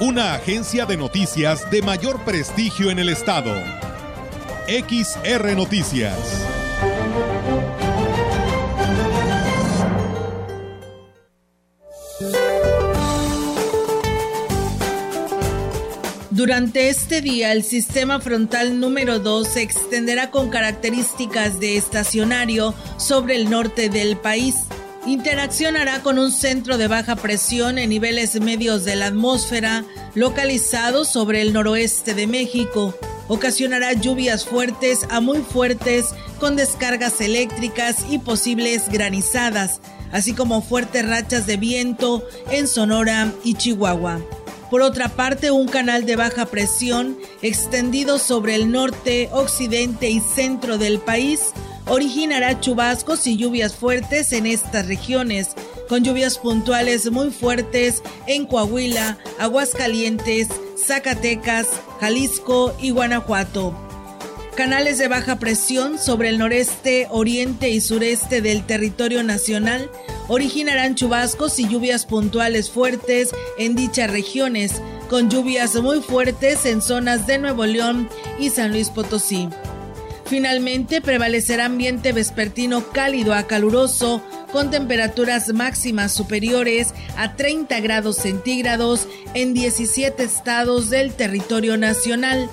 Una agencia de noticias de mayor prestigio en el estado. XR Noticias. Durante este día, el sistema frontal número 2 se extenderá con características de estacionario sobre el norte del país. Interaccionará con un centro de baja presión en niveles medios de la atmósfera localizado sobre el noroeste de México. Ocasionará lluvias fuertes a muy fuertes con descargas eléctricas y posibles granizadas, así como fuertes rachas de viento en Sonora y Chihuahua. Por otra parte, un canal de baja presión extendido sobre el norte, occidente y centro del país originará chubascos y lluvias fuertes en estas regiones, con lluvias puntuales muy fuertes en Coahuila, Aguascalientes, Zacatecas, Jalisco y Guanajuato. Canales de baja presión sobre el noreste, oriente y sureste del territorio nacional originarán chubascos y lluvias puntuales fuertes en dichas regiones, con lluvias muy fuertes en zonas de Nuevo León y San Luis Potosí. Finalmente prevalecerá ambiente vespertino cálido a caluroso con temperaturas máximas superiores a 30 grados centígrados en 17 estados del territorio nacional,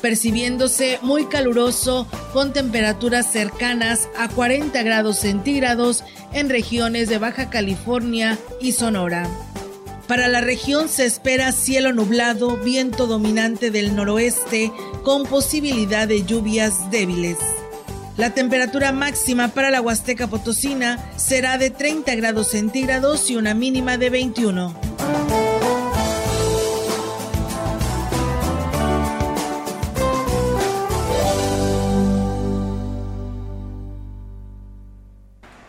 percibiéndose muy caluroso con temperaturas cercanas a 40 grados centígrados en regiones de Baja California y Sonora. Para la región se espera cielo nublado, viento dominante del noroeste con posibilidad de lluvias débiles. La temperatura máxima para la Huasteca Potosina será de 30 grados centígrados y una mínima de 21.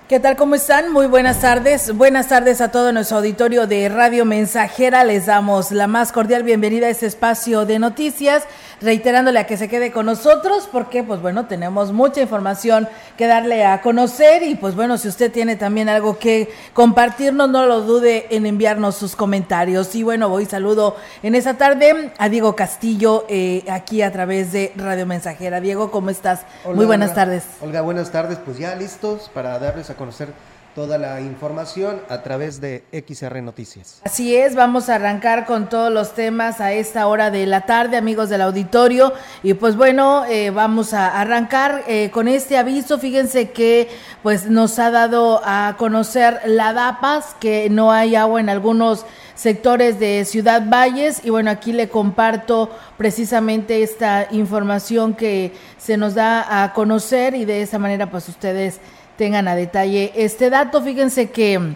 ¿Qué tal? ¿Cómo están? Muy buenas tardes. Buenas tardes a todo nuestro auditorio de Radio Mensajera. Les damos la más cordial bienvenida a este espacio de noticias, reiterándole a que se quede con nosotros porque, pues bueno, tenemos mucha información que darle a conocer y, pues bueno, si usted tiene también algo que compartirnos, no lo dude en enviarnos sus comentarios. Y bueno, voy saludo en esta tarde a Diego Castillo eh, aquí a través de Radio Mensajera. Diego, ¿cómo estás? Muy buenas tardes. Olga, buenas tardes. Pues ya listos para darles a conocer toda la información a través de XR Noticias. Así es, vamos a arrancar con todos los temas a esta hora de la tarde, amigos del auditorio. Y pues bueno, eh, vamos a arrancar eh, con este aviso. Fíjense que pues nos ha dado a conocer la DAPAS que no hay agua en algunos sectores de Ciudad Valles y bueno, aquí le comparto precisamente esta información que se nos da a conocer y de esa manera pues ustedes tengan a detalle este dato. Fíjense que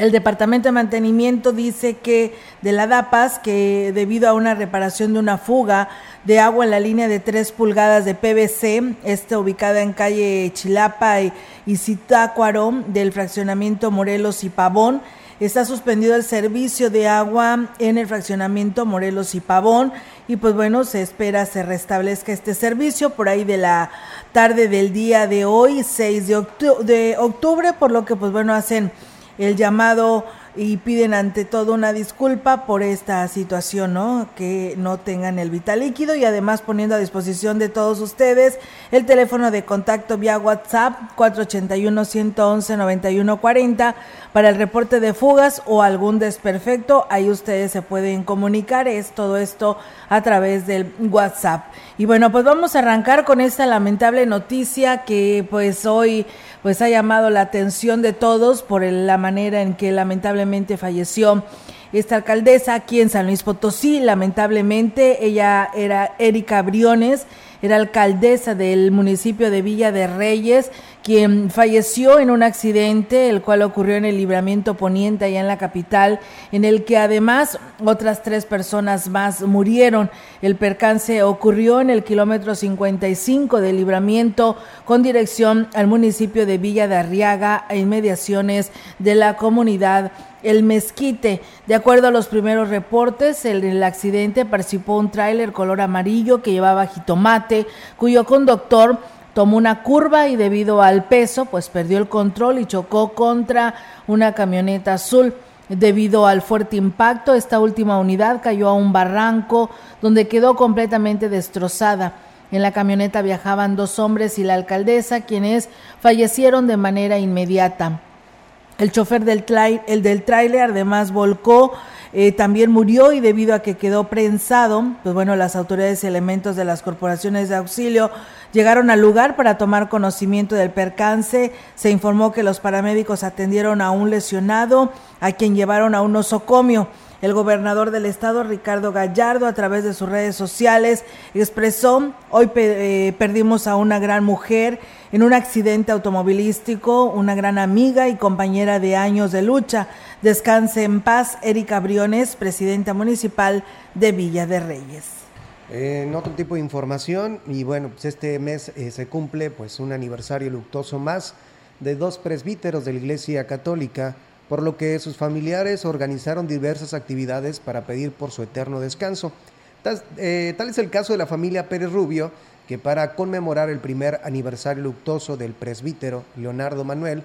el Departamento de Mantenimiento dice que de la DAPAS, que debido a una reparación de una fuga de agua en la línea de 3 pulgadas de PVC, esta ubicada en calle Chilapa y, y Citácuaro del fraccionamiento Morelos y Pavón, está suspendido el servicio de agua en el fraccionamiento Morelos y Pavón y pues bueno, se espera se restablezca este servicio por ahí de la tarde del día de hoy, 6 de, de octubre, por lo que pues bueno, hacen el llamado y piden ante todo una disculpa por esta situación, ¿no? Que no tengan el vital líquido y además poniendo a disposición de todos ustedes el teléfono de contacto vía WhatsApp 481-111-9140 para el reporte de fugas o algún desperfecto. Ahí ustedes se pueden comunicar, es todo esto a través del WhatsApp. Y bueno, pues vamos a arrancar con esta lamentable noticia que pues hoy pues ha llamado la atención de todos por la manera en que lamentablemente falleció esta alcaldesa aquí en San Luis Potosí. Lamentablemente, ella era Erika Briones, era alcaldesa del municipio de Villa de Reyes, quien falleció en un accidente, el cual ocurrió en el libramiento poniente allá en la capital, en el que además otras tres personas más murieron. El percance ocurrió en el kilómetro 55 del libramiento con dirección al municipio de Villa de Arriaga, a inmediaciones de la comunidad el Mezquite. De acuerdo a los primeros reportes, el, el accidente participó un tráiler color amarillo que llevaba jitomate, cuyo conductor tomó una curva y debido al peso, pues perdió el control y chocó contra una camioneta azul. Debido al fuerte impacto, esta última unidad cayó a un barranco donde quedó completamente destrozada. En la camioneta viajaban dos hombres y la alcaldesa, quienes fallecieron de manera inmediata. El chofer del, el del tráiler además volcó, eh, también murió y debido a que quedó prensado, pues bueno, las autoridades y elementos de las corporaciones de auxilio llegaron al lugar para tomar conocimiento del percance. Se informó que los paramédicos atendieron a un lesionado, a quien llevaron a un osocomio. El gobernador del estado, Ricardo Gallardo, a través de sus redes sociales, expresó, hoy eh, perdimos a una gran mujer en un accidente automovilístico, una gran amiga y compañera de años de lucha. Descanse en paz, Erika Briones, presidenta municipal de Villa de Reyes. En otro tipo de información, y bueno, pues este mes eh, se cumple pues un aniversario luctuoso más de dos presbíteros de la Iglesia Católica por lo que sus familiares organizaron diversas actividades para pedir por su eterno descanso. Eh, tal, es el caso de la familia Pérez Rubio, que para conmemorar el primer aniversario luctuoso del presbítero Leonardo Manuel,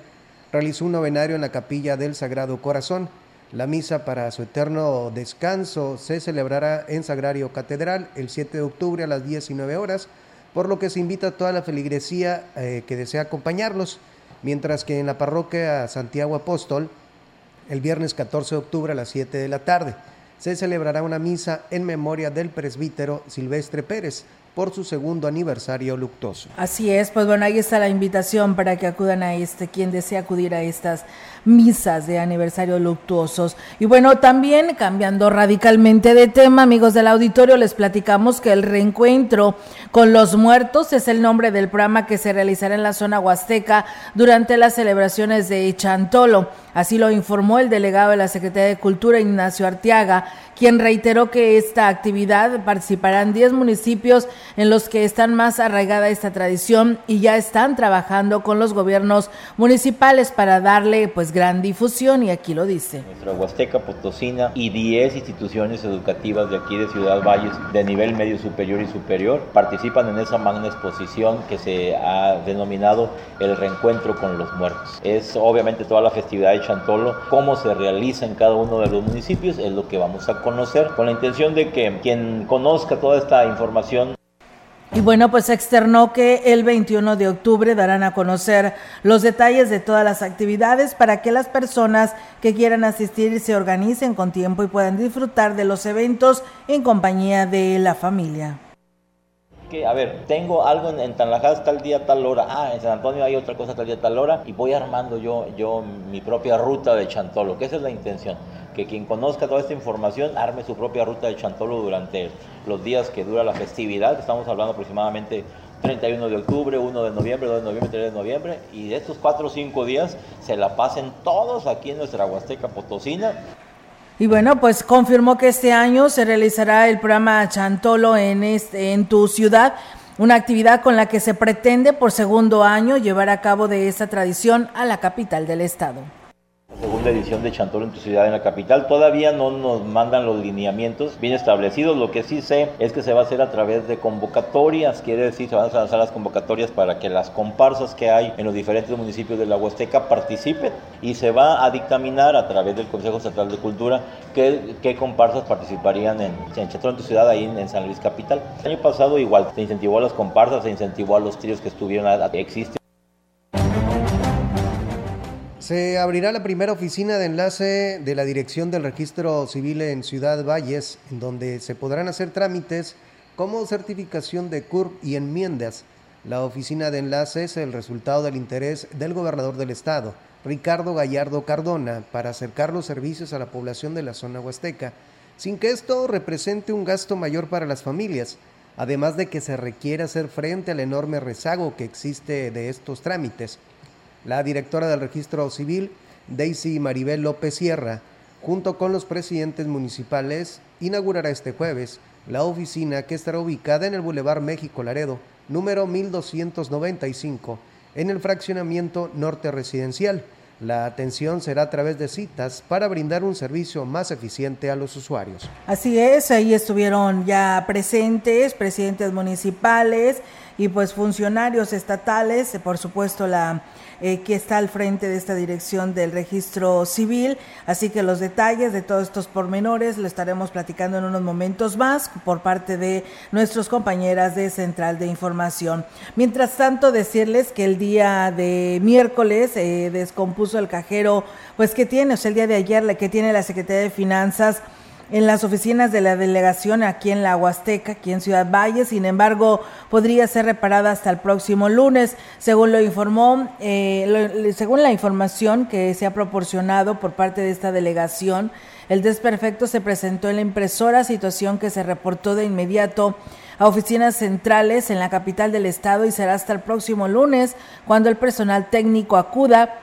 realizó un novenario en la capilla del Sagrado Corazón. La misa para su eterno descanso se celebrará en Sagrario Catedral el 7 de octubre a las 19 horas, por lo que se invita a toda la feligresía eh, que desea acompañarlos, mientras que en la parroquia Santiago Apóstol, el viernes 14 de octubre a las 7 de la tarde. Se celebrará una misa en memoria del presbítero Silvestre Pérez por su segundo aniversario luctuoso. Así es, pues bueno, ahí está la invitación para que acudan a este, quien desea acudir a estas misas de aniversario luctuosos. Y bueno, también cambiando radicalmente de tema, amigos del auditorio, les platicamos que el reencuentro con los muertos es el nombre del programa que se realizará en la zona huasteca durante las celebraciones de Chantolo. Así lo informó el delegado de la Secretaría de Cultura, Ignacio Arteaga, quien reiteró que esta actividad participarán 10 municipios en los que están más arraigada esta tradición y ya están trabajando con los gobiernos municipales para darle pues gran difusión y aquí lo dice. Nuestra Huasteca Potosina y 10 instituciones educativas de aquí de Ciudad Valles de nivel medio superior y superior participan en esa magna exposición que se ha denominado el reencuentro con los muertos. Es obviamente toda la festividad de Chantolo, cómo se realiza en cada uno de los municipios es lo que vamos a conocer con la intención de que quien conozca toda esta información y bueno, pues externó que el 21 de octubre darán a conocer los detalles de todas las actividades para que las personas que quieran asistir se organicen con tiempo y puedan disfrutar de los eventos en compañía de la familia. Que, a ver, tengo algo en, en tal día, tal hora. Ah, en San Antonio hay otra cosa tal día, tal hora. Y voy armando yo, yo mi propia ruta de Chantolo, que esa es la intención que quien conozca toda esta información arme su propia ruta de Chantolo durante los días que dura la festividad. Estamos hablando aproximadamente 31 de octubre, 1 de noviembre, 2 de noviembre, 3 de noviembre. Y de estos 4 o 5 días se la pasen todos aquí en nuestra Huasteca Potosina. Y bueno, pues confirmó que este año se realizará el programa Chantolo en, este, en tu ciudad una actividad con la que se pretende por segundo año llevar a cabo de esta tradición a la capital del estado segunda edición de Chantolo en tu ciudad, en la capital. Todavía no nos mandan los lineamientos bien establecidos. Lo que sí sé es que se va a hacer a través de convocatorias. Quiere decir, se van a lanzar las convocatorias para que las comparsas que hay en los diferentes municipios de la Huasteca participen y se va a dictaminar a través del Consejo Central de Cultura qué, comparsas participarían en, en en tu ciudad, ahí en, San Luis Capital. El año pasado igual se incentivó a las comparsas, se incentivó a los tríos que estuvieron, existen se abrirá la primera oficina de enlace de la Dirección del Registro Civil en Ciudad Valles, en donde se podrán hacer trámites como certificación de CURP y enmiendas. La oficina de enlace es el resultado del interés del gobernador del estado, Ricardo Gallardo Cardona para acercar los servicios a la población de la zona huasteca, sin que esto represente un gasto mayor para las familias, además de que se requiere hacer frente al enorme rezago que existe de estos trámites. La directora del registro civil, Daisy Maribel López Sierra, junto con los presidentes municipales, inaugurará este jueves la oficina que estará ubicada en el Boulevard México Laredo, número 1295, en el fraccionamiento norte residencial. La atención será a través de citas para brindar un servicio más eficiente a los usuarios. Así es, ahí estuvieron ya presentes presidentes municipales y pues funcionarios estatales, por supuesto la eh, que está al frente de esta dirección del registro civil. Así que los detalles de todos estos pormenores lo estaremos platicando en unos momentos más por parte de nuestros compañeras de Central de Información. Mientras tanto, decirles que el día de miércoles eh, descompuso el cajero, pues que tiene, o sea, el día de ayer, la que tiene la Secretaría de Finanzas en las oficinas de la delegación aquí en la Huasteca, aquí en Ciudad Valle. Sin embargo, podría ser reparada hasta el próximo lunes, según lo informó, eh, según la información que se ha proporcionado por parte de esta delegación. El desperfecto se presentó en la impresora, situación que se reportó de inmediato a oficinas centrales en la capital del estado y será hasta el próximo lunes cuando el personal técnico acuda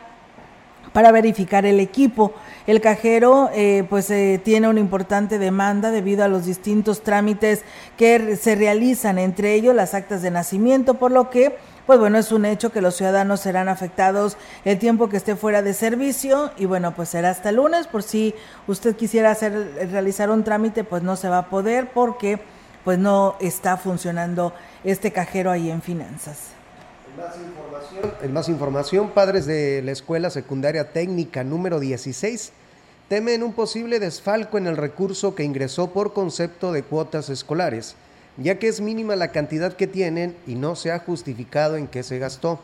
para verificar el equipo. El cajero eh, pues eh, tiene una importante demanda debido a los distintos trámites que se realizan, entre ellos las actas de nacimiento, por lo que pues bueno, es un hecho que los ciudadanos serán afectados el tiempo que esté fuera de servicio y bueno, pues será hasta lunes por si usted quisiera hacer realizar un trámite, pues no se va a poder porque pues no está funcionando este cajero ahí en finanzas. Más información, en más información, padres de la Escuela Secundaria Técnica número 16 temen un posible desfalco en el recurso que ingresó por concepto de cuotas escolares, ya que es mínima la cantidad que tienen y no se ha justificado en qué se gastó.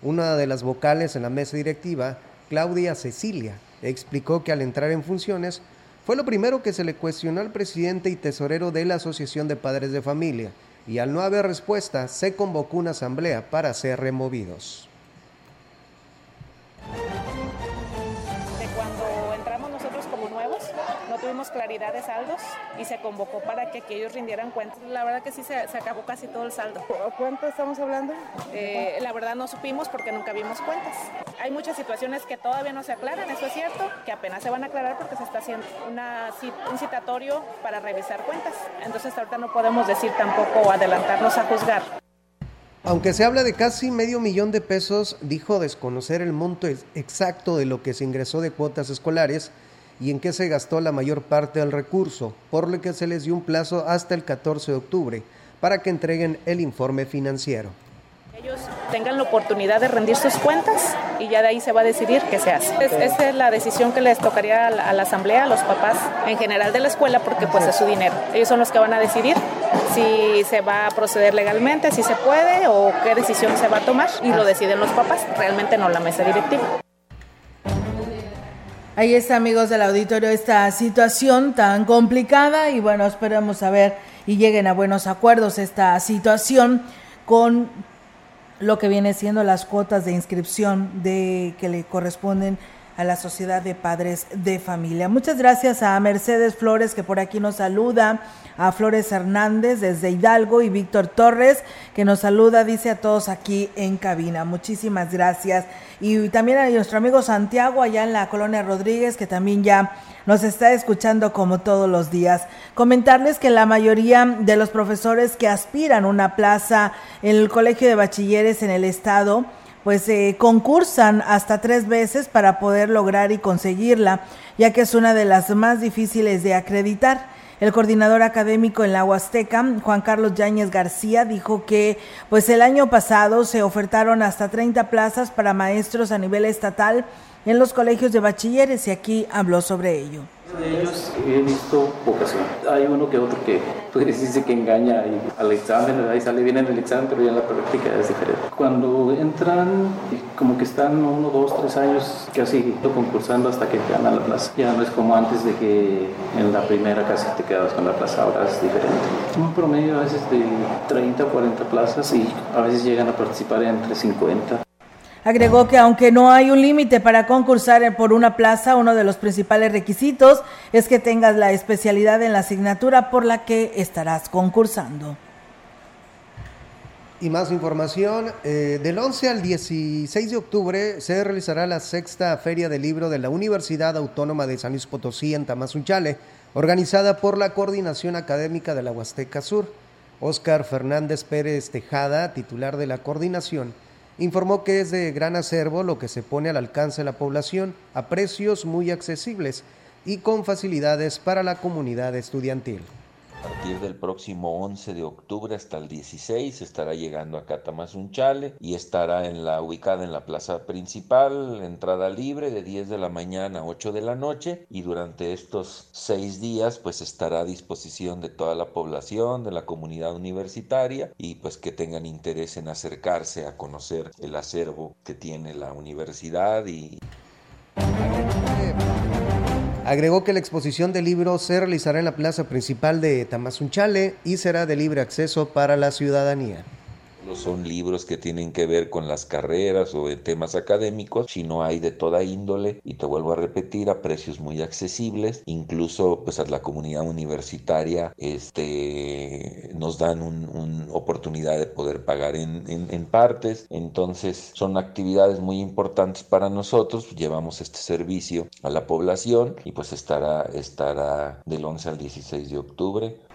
Una de las vocales en la mesa directiva, Claudia Cecilia, explicó que al entrar en funciones fue lo primero que se le cuestionó al presidente y tesorero de la Asociación de Padres de Familia, y al no haber respuesta se convocó una asamblea para ser removidos. Tuvimos claridad de saldos y se convocó para que, ellos rindieran cuentas. La verdad que sí se, acabó casi todo el saldo. ¿Cuánto estamos hablando? Eh, la verdad no supimos porque nunca vimos cuentas. Hay muchas situaciones que todavía no se aclaran, eso es cierto, que apenas se van a aclarar porque se está haciendo una, un citatorio para revisar cuentas. Entonces ahorita no podemos decir tampoco adelantarnos a juzgar. Aunque se habla de casi medio millón de pesos, dijo desconocer el monto exacto de lo que se ingresó de cuotas escolares y en qué se gastó la mayor parte del recurso, por lo que se les dio un plazo hasta el 14 de octubre para que entreguen el informe financiero. Ellos tengan la oportunidad de rendir sus cuentas y ya de ahí se va a decidir qué se hace. esa es la decisión que les tocaría a la, a la, asamblea, a los papás en general de la escuela, porque pues es su dinero. Ellos son los que van a decidir si se va a proceder legalmente, si se puede o qué decisión se va a tomar y lo deciden los papás, realmente no la mesa directiva. Ahí está, amigos del auditorio, esta situación tan complicada y bueno, esperemos a ver y lleguen a buenos acuerdos esta situación con lo que viene siendo las cuotas de inscripción de que le corresponden a la Sociedad de Padres de Familia. Muchas gracias a Mercedes Flores que por aquí nos saluda, a Flores Hernández desde Hidalgo y Víctor Torres que nos saluda, dice a todos aquí en cabina. Muchísimas gracias. Y también a nuestro amigo Santiago allá en la colonia Rodríguez que también ya nos está escuchando como todos los días. Comentarles que la mayoría de los profesores que aspiran una plaza en el Colegio de Bachilleres en el Estado, pues eh, concursan hasta tres veces para poder lograr y conseguirla, ya que es una de las más difíciles de acreditar. El coordinador académico en la Huasteca, Juan Carlos Yáñez García, dijo que pues el año pasado se ofertaron hasta 30 plazas para maestros a nivel estatal en los colegios de bachilleres y aquí habló sobre ello. De ellos he visto vocación. Hay uno que otro que puede decirse que engaña y al examen, ahí sale bien en el examen, pero ya en la práctica es diferente. Cuando entran, como que están uno, dos, tres años casi concursando hasta que ganan la plaza. Ya no es como antes de que en la primera casi te quedabas con la plaza, ahora es diferente. Un promedio a veces de 30 o 40 plazas y a veces llegan a participar entre 50. Agregó que aunque no hay un límite para concursar por una plaza, uno de los principales requisitos es que tengas la especialidad en la asignatura por la que estarás concursando. Y más información, eh, del 11 al 16 de octubre se realizará la sexta Feria del Libro de la Universidad Autónoma de San Luis Potosí en Tamazunchale, organizada por la Coordinación Académica de la Huasteca Sur. Óscar Fernández Pérez Tejada, titular de la coordinación, informó que es de gran acervo lo que se pone al alcance de la población a precios muy accesibles y con facilidades para la comunidad estudiantil. A partir del próximo 11 de octubre hasta el 16 estará llegando a Catamazunchale y estará en la, ubicada en la plaza principal, entrada libre de 10 de la mañana a 8 de la noche y durante estos seis días pues estará a disposición de toda la población, de la comunidad universitaria y pues que tengan interés en acercarse a conocer el acervo que tiene la universidad y... Agregó que la exposición de libros se realizará en la plaza principal de Tamazunchale y será de libre acceso para la ciudadanía son libros que tienen que ver con las carreras o de temas académicos, sino hay de toda índole y te vuelvo a repetir a precios muy accesibles, incluso pues a la comunidad universitaria este, nos dan una oportunidad de poder pagar en, en, partes, entonces son actividades muy importantes para nosotros, llevamos este servicio a la población y pues estará, estará del 11 al 16 de octubre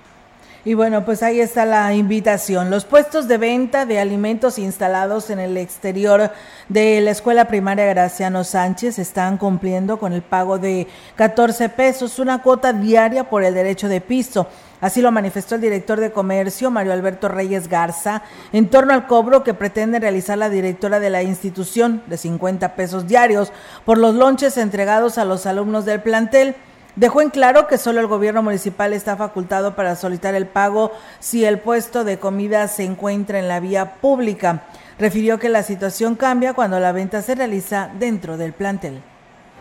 y bueno, pues ahí está la invitación. Los puestos de venta de alimentos instalados en el exterior de la Escuela Primaria Graciano Sánchez están cumpliendo con el pago de 14 pesos, una cuota diaria por el derecho de piso. Así lo manifestó el director de comercio, Mario Alberto Reyes Garza, en torno al cobro que pretende realizar la directora de la institución de 50 pesos diarios por los lonches entregados a los alumnos del plantel. Dejó en claro que solo el gobierno municipal está facultado para solicitar el pago si el puesto de comida se encuentra en la vía pública. Refirió que la situación cambia cuando la venta se realiza dentro del plantel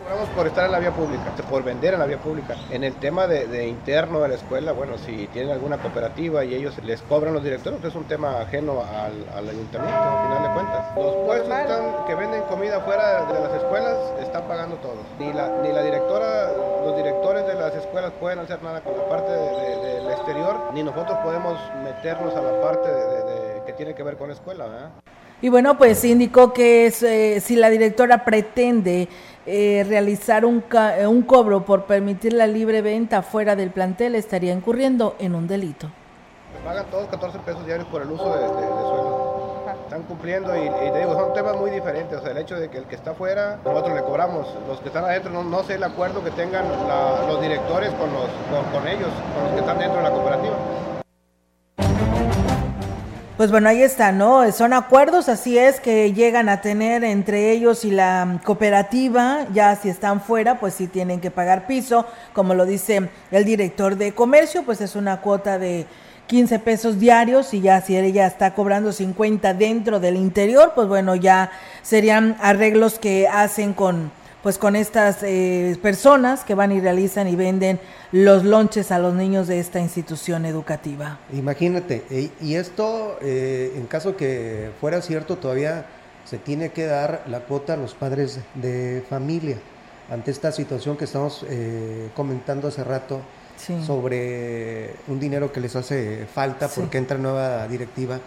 cobramos por estar en la vía pública, por vender en la vía pública. En el tema de, interno de la escuela, bueno, si tienen alguna cooperativa y ellos les cobran los directores, pues es un tema ajeno al, ayuntamiento, al final de cuentas. Los puestos que venden comida fuera de las escuelas están pagando todos. Ni la, ni la directora, los directores de las escuelas pueden hacer nada con la parte del exterior, ni nosotros podemos meternos a la parte que tiene que ver con la escuela. Y bueno, pues indicó que eh, si la directora pretende eh, realizar un, eh, un cobro por permitir la libre venta fuera del plantel, estaría incurriendo en un delito. Pagan todos 14 pesos diarios por el uso de, suelo. Están cumpliendo y, te digo, son temas muy diferentes. O sea, el hecho de que el que está afuera, nosotros le cobramos. Los que están adentro, no, no sé el acuerdo que tengan los directores con, los, con ellos, con los que están dentro de la cooperativa. Pues bueno, ahí está, ¿no? Son acuerdos, así es, que llegan a tener entre ellos y la cooperativa, ya si están fuera, pues sí tienen que pagar piso, como lo dice el director de comercio, pues es una cuota de 15 pesos diarios y ya si ella está cobrando 50 dentro del interior, pues bueno, ya serían arreglos que hacen con pues con estas eh, personas que van y realizan y venden los lonches a los niños de esta institución educativa. Imagínate, e, y esto, eh, en caso que fuera cierto, todavía se tiene que dar la cuota a los padres de familia ante esta situación que estamos eh, comentando hace rato sobre un dinero que les hace falta porque entra nueva directiva.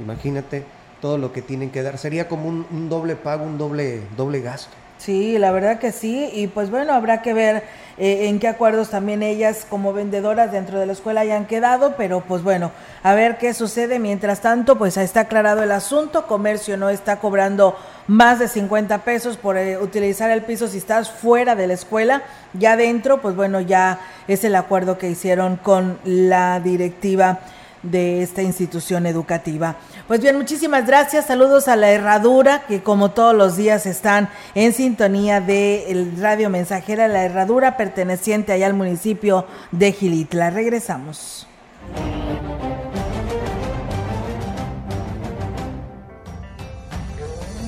Imagínate todo lo que tienen que dar. Sería como un, un doble pago, un doble, doble gasto. Sí, la verdad que sí. Y pues bueno, habrá que ver eh, en qué acuerdos también ellas como vendedoras dentro de la escuela hayan quedado, pero pues bueno, a ver qué sucede. Mientras tanto, pues está aclarado el asunto. Comercio no está cobrando más de 50 pesos por eh, utilizar el piso si estás fuera de la escuela. Ya dentro, pues bueno, ya es el acuerdo que hicieron con la directiva de esta institución educativa. Pues bien, muchísimas gracias. Saludos a la Herradura, que como todos los días están en sintonía de el Radio Mensajera, la Herradura perteneciente allá al municipio de Gilitla. Regresamos.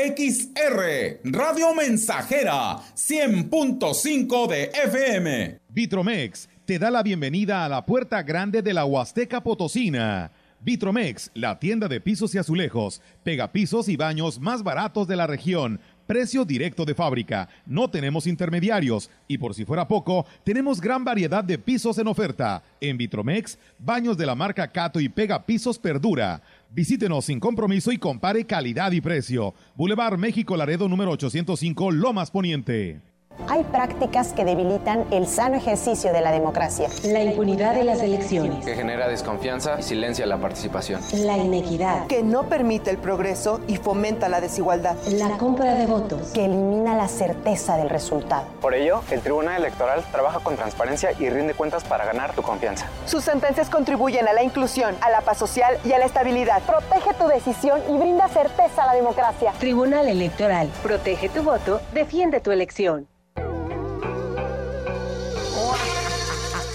XR, Radio Mensajera, 100.5 de FM. Vitromex te da la bienvenida a la puerta grande de la Huasteca Potosina. Vitromex, la tienda de pisos y azulejos, pega pisos y baños más baratos de la región Precio directo de fábrica. No tenemos intermediarios. Y por si fuera poco, tenemos gran variedad de pisos en oferta. En Vitromex, baños de la marca Cato y Pega Pisos Perdura. Visítenos sin compromiso y compare calidad y precio. Boulevard México Laredo número 805, Lomas Poniente hay prácticas que debilitan el sano ejercicio de la democracia. La impunidad de las elecciones. Que genera desconfianza y silencia la participación. La inequidad. Que no permite el progreso y fomenta la desigualdad. La compra de votos. Que elimina la certeza del resultado. Por ello, el Tribunal Electoral trabaja con transparencia y rinde cuentas para ganar tu confianza. Sus sentencias contribuyen a la inclusión, a la paz social y a la estabilidad. Protege tu decisión y brinda certeza a la democracia. Tribunal Electoral. Protege tu voto, defiende tu elección.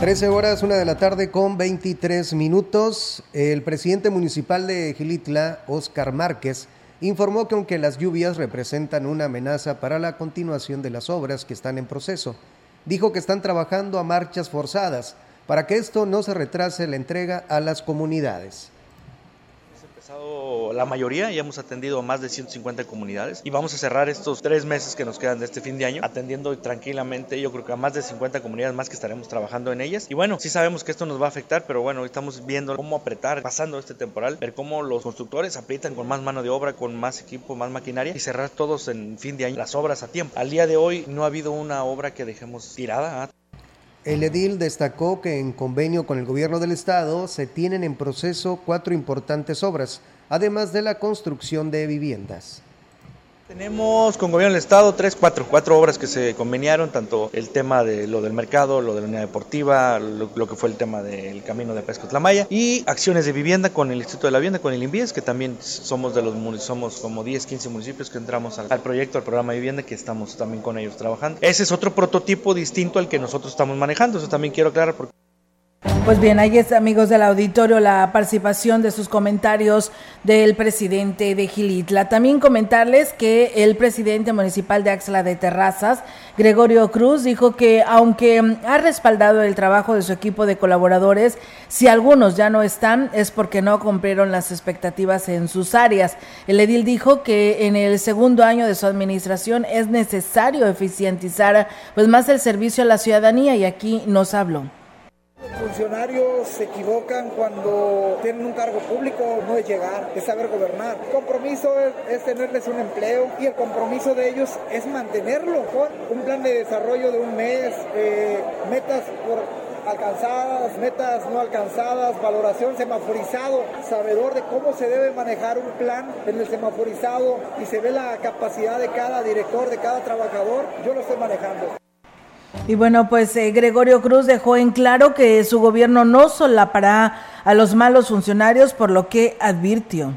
13 horas, una de la tarde con 23 minutos. El presidente municipal de Gilitla, Oscar Márquez, informó que aunque las lluvias representan una amenaza para la continuación de las obras que están en proceso, dijo que están trabajando a marchas forzadas para que esto no se retrase la entrega a las comunidades la mayoría, ya hemos atendido a más de 150 comunidades y vamos a cerrar estos tres meses que nos quedan de este fin de año atendiendo tranquilamente, yo creo que a más de 50 comunidades más que estaremos trabajando en ellas. Y bueno, sí sabemos que esto nos va a afectar, pero bueno, estamos viendo cómo apretar pasando este temporal, ver cómo los constructores aprietan con más mano de obra, con más equipo, más maquinaria y cerrar todos en fin de año las obras a tiempo. Al día de hoy no ha habido una obra que dejemos tirada. El edil destacó que en convenio con el gobierno del estado se tienen en proceso cuatro importantes obras además de la construcción de viviendas. Tenemos con gobierno del estado tres, cuatro, cuatro obras que se conveniaron, tanto el tema de lo del mercado, lo de la unidad deportiva, lo, que fue el tema del camino de Pesco Tlamaya y acciones de vivienda con el Instituto de la Vivienda, con el INVIES, que también somos de los somos como 10, 15 municipios que entramos al, al, proyecto, al programa de vivienda, que estamos también con ellos trabajando. Ese es otro prototipo distinto al que nosotros estamos manejando, eso también quiero aclarar porque pues bien, ahí está, amigos del auditorio, la participación de sus comentarios del presidente de Gilitla. También comentarles que el presidente municipal de Axla de Terrazas, Gregorio Cruz, dijo que aunque ha respaldado el trabajo de su equipo de colaboradores, si algunos ya no están es porque no cumplieron las expectativas en sus áreas. El edil dijo que en el segundo año de su administración es necesario eficientizar pues más el servicio a la ciudadanía y aquí nos habló. Funcionarios se equivocan cuando tienen un cargo público, no es llegar, es saber gobernar. El compromiso es, tenerles un empleo y el compromiso de ellos es mantenerlo con un plan de desarrollo de un mes, eh, metas por alcanzadas, metas no alcanzadas, valoración semaforizado, sabedor de cómo se debe manejar un plan en el semaforizado y se ve la capacidad de cada director, de cada trabajador, yo lo estoy manejando. Y bueno, pues eh, Gregorio Cruz dejó en claro que su gobierno no solapará a los malos funcionarios, por lo que advirtió.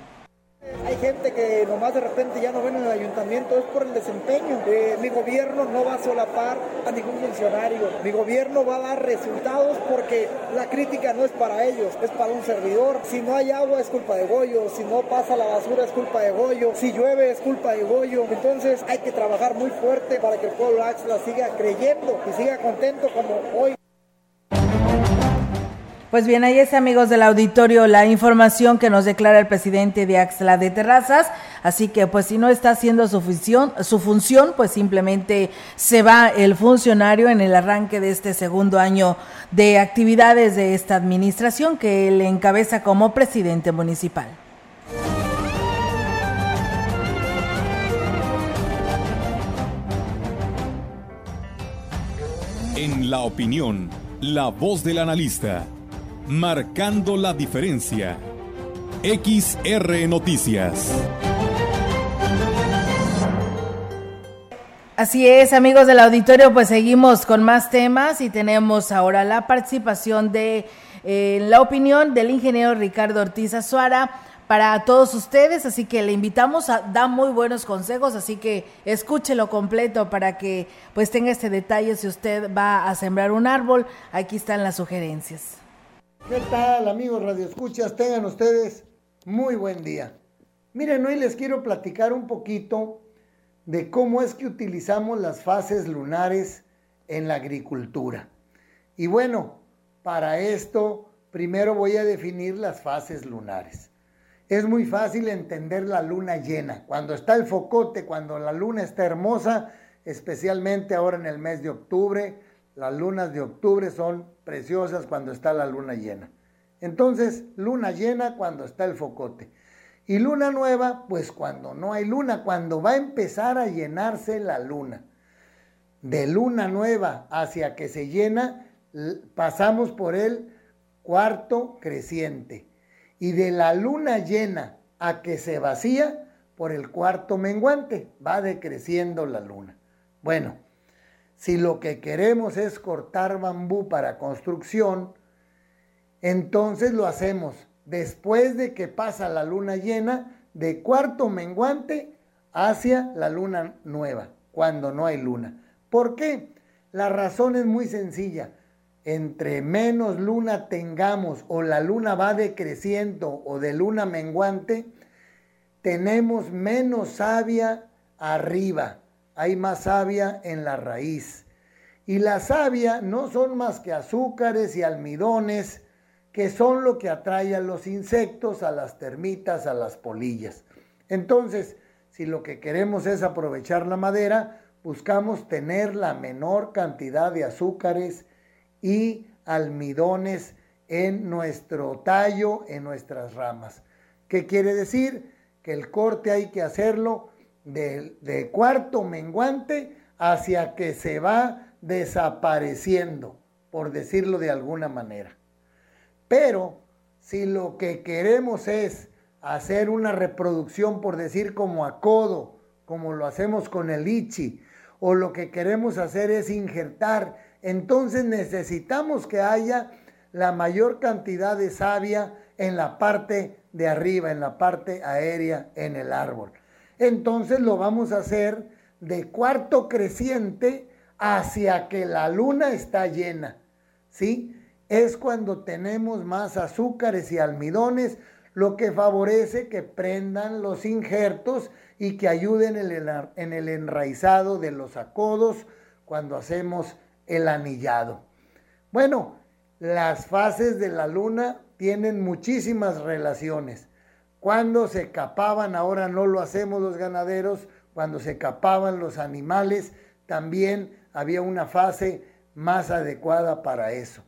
Hay gente que nomás de repente ya no ven en el ayuntamiento, es por el desempeño. Eh, mi gobierno no va a solapar a ningún funcionario. Mi gobierno va a dar resultados porque la crítica no es para ellos, es para un servidor. Si no hay agua es culpa de Goyo, si no pasa la basura es culpa de Goyo, si llueve es culpa de Goyo. Entonces hay que trabajar muy fuerte para que el pueblo Axla siga creyendo y siga contento como hoy. Pues bien, ahí es, amigos del auditorio, la información que nos declara el presidente de Axla de Terrazas. Así que, pues, si no está haciendo su función, su función, pues simplemente se va el funcionario en el arranque de este segundo año de actividades de esta administración que él encabeza como presidente municipal. En la opinión, la voz del analista, marcando la diferencia. XR Noticias. Así es, amigos del auditorio, pues seguimos con más temas y tenemos ahora la participación de eh, la opinión del ingeniero Ricardo Ortiz Azuara para todos ustedes, así que le invitamos a dar muy buenos consejos, así que escúchelo completo para que pues tenga este detalle si usted va a sembrar un árbol, aquí están las sugerencias. ¿Qué tal amigos Radio Escuchas? Tengan ustedes muy buen día. Miren, hoy les quiero platicar un poquito de cómo es que utilizamos las fases lunares en la agricultura. Y bueno, para esto primero voy a definir las fases lunares. Es muy fácil entender la luna llena. Cuando está el focote, cuando la luna está hermosa, especialmente ahora en el mes de octubre, las lunas de octubre son preciosas cuando está la luna llena. Entonces, luna llena cuando está el focote. Y luna nueva, pues cuando no hay luna, cuando va a empezar a llenarse la luna. De luna nueva hacia que se llena, pasamos por el cuarto creciente y de la luna llena a que se vacía por el cuarto menguante, va decreciendo la luna. Bueno, si lo que queremos es cortar bambú para construcción, entonces lo hacemos después de que pasa la luna llena de cuarto menguante hacia la luna nueva, cuando no hay luna. ¿Por qué? La razón es muy sencilla entre menos luna tengamos o la luna va decreciendo o de luna menguante, tenemos menos savia arriba, hay más savia en la raíz. Y la savia no son más que azúcares y almidones, que son lo que atrae a los insectos, a las termitas, a las polillas. Entonces, si lo que queremos es aprovechar la madera, buscamos tener la menor cantidad de azúcares, y almidones en nuestro tallo, en nuestras ramas. ¿Qué quiere decir? Que el corte hay que hacerlo de, cuarto menguante hacia que se va desapareciendo, por decirlo de alguna manera. Pero si lo que queremos es hacer una reproducción, por decir como a codo, como lo hacemos con el ichi, o lo que queremos hacer es injertar entonces necesitamos que haya la mayor cantidad de savia en la parte de arriba, en la parte aérea, en el árbol. Entonces lo vamos a hacer de cuarto creciente hacia que la luna está llena. ¿Sí? Es cuando tenemos más azúcares y almidones, lo que favorece que prendan los injertos y que ayuden en el enraizado de los acodos cuando hacemos el anillado. Bueno, las fases de la luna tienen muchísimas relaciones. Cuando se capaban, ahora no lo hacemos los ganaderos, cuando se capaban los animales, también había una fase más adecuada para eso,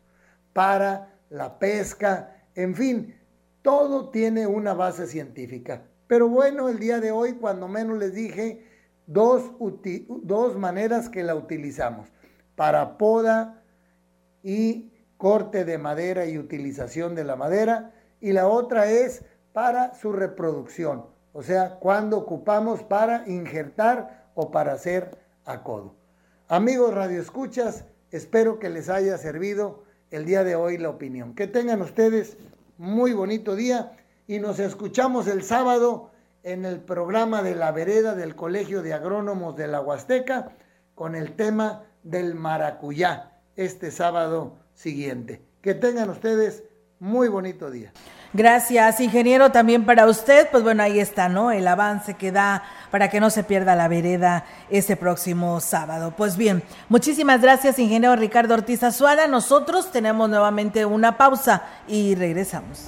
para la pesca, en fin, todo tiene una base científica. Pero bueno, el día de hoy, cuando menos les dije, dos, dos maneras que la utilizamos para poda y corte de madera y utilización de la madera. Y la otra es para su reproducción, o sea, cuando ocupamos para injertar o para hacer acodo. Amigos radioescuchas, espero que les haya servido el día de hoy la opinión. Que tengan ustedes muy bonito día y nos escuchamos el sábado en el programa de la vereda del Colegio de Agrónomos de la Huasteca con el tema del maracuyá este sábado siguiente. Que tengan ustedes muy bonito día. Gracias, ingeniero, también para usted. Pues bueno, ahí está, ¿no? El avance que da para que no se pierda la vereda ese próximo sábado. Pues bien, muchísimas gracias, ingeniero Ricardo Ortiz Azuara. Nosotros tenemos nuevamente una pausa y regresamos.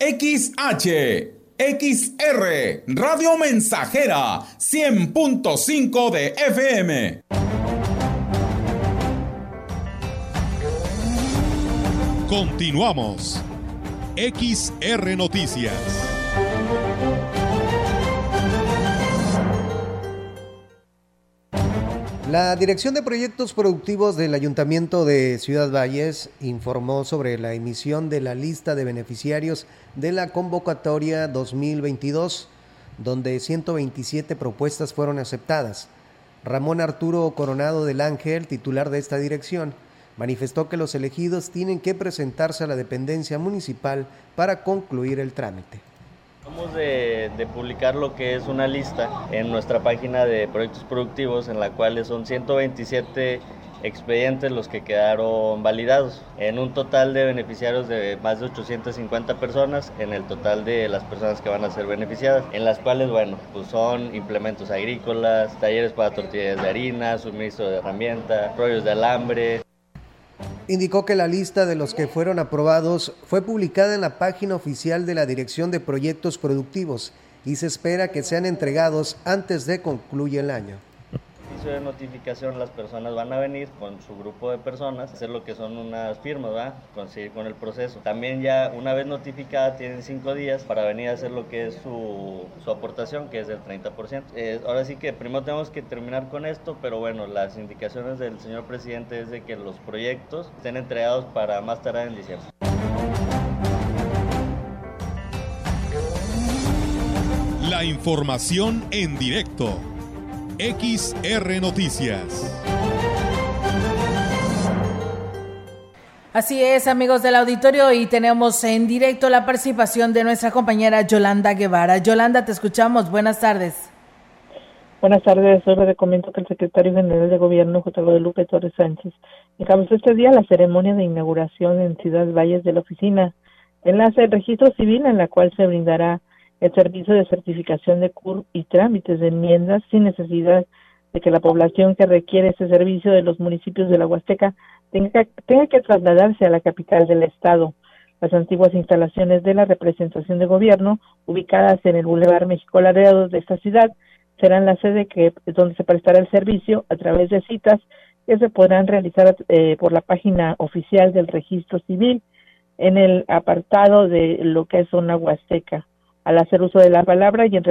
XH, XR, Radio Mensajera, 100.5 de FM. Continuamos. XR Noticias. La Dirección de Proyectos Productivos del Ayuntamiento de Ciudad Valles informó sobre la emisión de la lista de beneficiarios de la convocatoria 2022, donde 127 propuestas fueron aceptadas. Ramón Arturo Coronado del Ángel, titular de esta dirección, manifestó que los elegidos tienen que presentarse a la dependencia municipal para concluir el trámite. De, de, publicar lo que es una lista en nuestra página de proyectos productivos en la cual son 127 expedientes los que quedaron validados, en un total de beneficiarios de más de 850 personas, en el total de las personas que van a ser beneficiadas, en las cuales, bueno, pues son implementos agrícolas, talleres para tortillas de harina, suministro de herramientas, rollos de alambre. Indicó que la lista de los que fueron aprobados fue publicada en la página oficial de la Dirección de Proyectos Productivos y se espera que sean entregados antes de concluya el año de notificación las personas van a venir con su grupo de personas, hacer lo que son unas firmas, ¿va? Conseguir con el proceso. También ya una vez notificada tienen cinco días para venir a hacer lo que es su, su aportación, que es del 30%. Eh, ahora sí que primero tenemos que terminar con esto, pero bueno, las indicaciones del señor presidente es de que los proyectos estén entregados para más tardar en diciembre. La información en directo. XR Noticias. Así es, amigos del auditorio, y tenemos en directo la participación de nuestra compañera Yolanda Guevara. Yolanda, te escuchamos. Buenas tardes. Buenas tardes. Solo le comento que el secretario general de Gobierno, J. Guadalupe Torres Sánchez, encabezó este día la ceremonia de inauguración en Ciudad Valles de la oficina enlace el registro civil en la cual se brindará el servicio de certificación de CUR y trámites de enmiendas sin necesidad de que la población que requiere ese servicio de los municipios de la Huasteca tenga, tenga que trasladarse a la capital del estado. Las antiguas instalaciones de la representación de gobierno, ubicadas en el Boulevard México Laredo de esta ciudad, serán la sede que donde se prestará el servicio a través de citas que se podrán realizar eh, por la página oficial del registro civil en el apartado de lo que es zona huasteca. Al hacer uso de la palabra y en,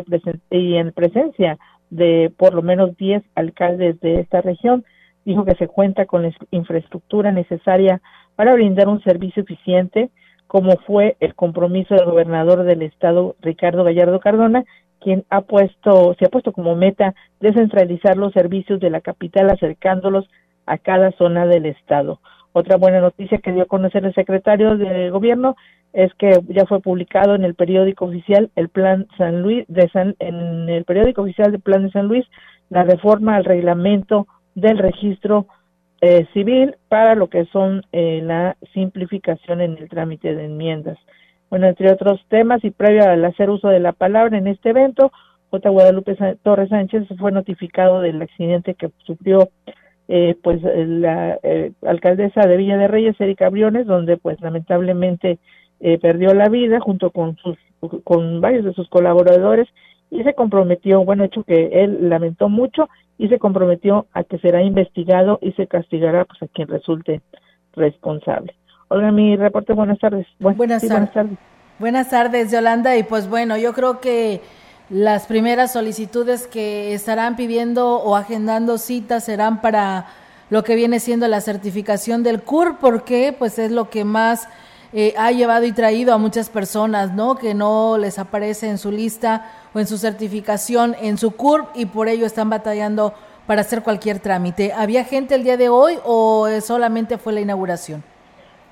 y en presencia de por lo menos 10 alcaldes de esta región, dijo que se cuenta con la infraestructura necesaria para brindar un servicio eficiente, como fue el compromiso del gobernador del estado, Ricardo Gallardo Cardona, quien ha puesto, se ha puesto como meta descentralizar los servicios de la capital acercándolos a cada zona del estado. Otra buena noticia que dio a conocer el secretario de gobierno es que ya fue publicado en el periódico oficial el Plan San Luis de San en el periódico oficial del Plan de San Luis la reforma al reglamento del registro eh, civil para lo que son eh, la simplificación en el trámite de enmiendas. Bueno, entre otros temas y previo al hacer uso de la palabra en este evento, J. Guadalupe Torres Sánchez fue notificado del accidente que sufrió eh, pues la alcaldesa de Villa de Reyes, Erika Briones, donde pues lamentablemente perdió la vida junto con sus con varios de sus colaboradores y se comprometió, bueno, hecho que él lamentó mucho y se comprometió a que será investigado y se castigará pues a quien resulte responsable. Olga, mi reporte, buenas tardes. buenas, tardes. buenas tardes. Buenas tardes, Yolanda, y pues bueno, yo creo que las primeras solicitudes que estarán pidiendo o agendando citas serán para lo que viene siendo la certificación del CUR, porque pues es lo que más eh, ha llevado y traído a muchas personas, ¿no? Que no les aparece en su lista o en su certificación, en su CURP y por ello están batallando para hacer cualquier trámite. ¿Había gente el día de hoy o solamente fue la inauguración?